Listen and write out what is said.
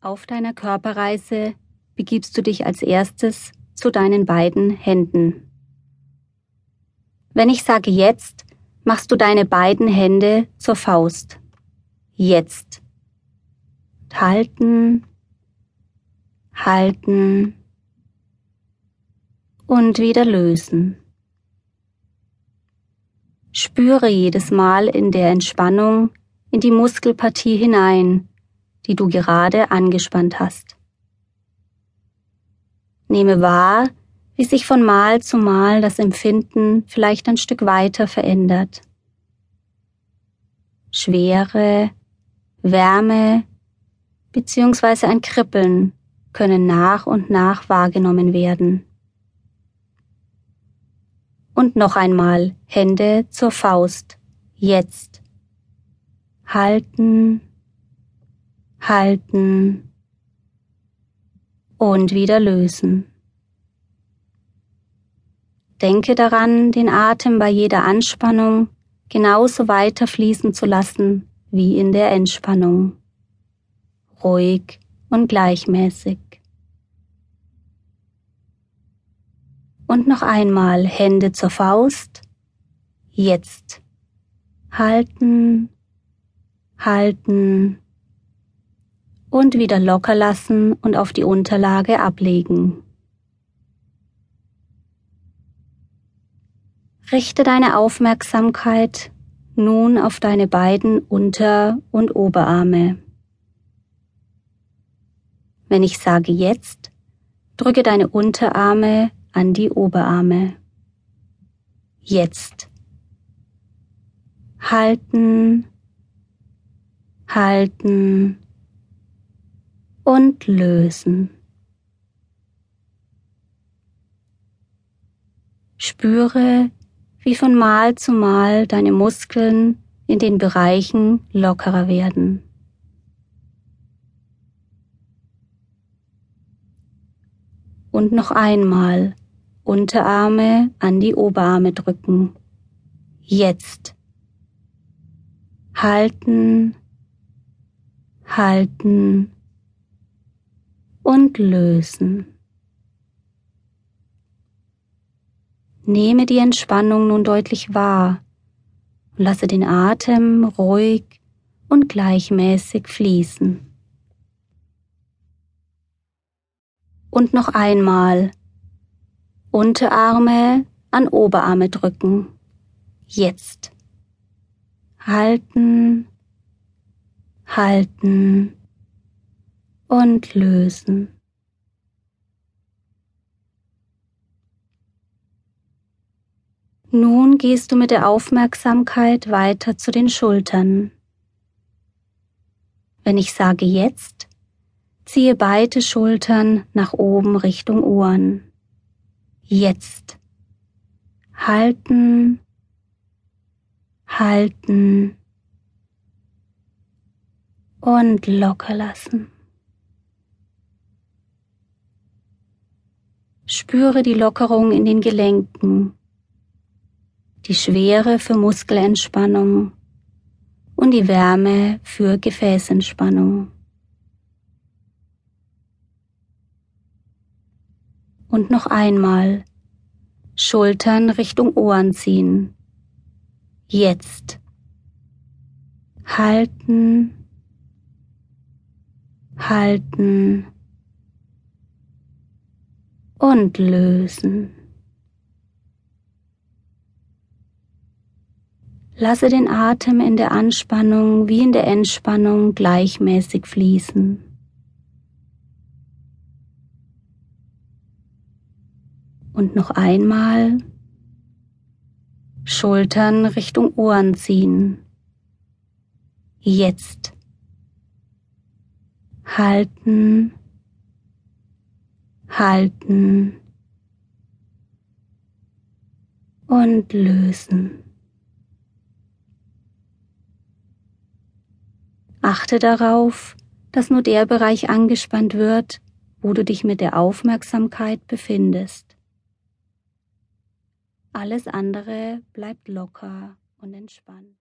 Auf deiner Körperreise begibst du dich als erstes zu deinen beiden Händen. Wenn ich sage jetzt, machst du deine beiden Hände zur Faust. Jetzt. Halten, halten und wieder lösen. Spüre jedes Mal in der Entspannung in die Muskelpartie hinein, die du gerade angespannt hast. Nehme wahr, wie sich von Mal zu Mal das Empfinden vielleicht ein Stück weiter verändert. Schwere, Wärme bzw. ein Kribbeln können nach und nach wahrgenommen werden. Und noch einmal Hände zur Faust. Jetzt. Halten, halten und wieder lösen. Denke daran, den Atem bei jeder Anspannung genauso weiter fließen zu lassen wie in der Entspannung. Ruhig und gleichmäßig. Und noch einmal Hände zur Faust. Jetzt. Halten, halten und wieder locker lassen und auf die Unterlage ablegen. Richte deine Aufmerksamkeit nun auf deine beiden Unter- und Oberarme. Wenn ich sage jetzt, drücke deine Unterarme an die Oberarme. Jetzt. Halten, halten und lösen. Spüre, wie von Mal zu Mal deine Muskeln in den Bereichen lockerer werden. Und noch einmal Unterarme an die Oberarme drücken. Jetzt. Halten, halten und lösen. Nehme die Entspannung nun deutlich wahr und lasse den Atem ruhig und gleichmäßig fließen. Und noch einmal Unterarme an Oberarme drücken. Jetzt. Halten, halten und lösen. Nun gehst du mit der Aufmerksamkeit weiter zu den Schultern. Wenn ich sage jetzt, ziehe beide Schultern nach oben Richtung Ohren. Jetzt. Halten, halten und locker lassen. Spüre die Lockerung in den Gelenken, die Schwere für Muskelentspannung und die Wärme für Gefäßentspannung. Und noch einmal Schultern Richtung Ohren ziehen. Jetzt. Halten, halten und lösen. Lasse den Atem in der Anspannung wie in der Entspannung gleichmäßig fließen. Und noch einmal Schultern Richtung Ohren ziehen. Jetzt. Halten halten und lösen. Achte darauf, dass nur der Bereich angespannt wird, wo du dich mit der Aufmerksamkeit befindest. Alles andere bleibt locker und entspannt.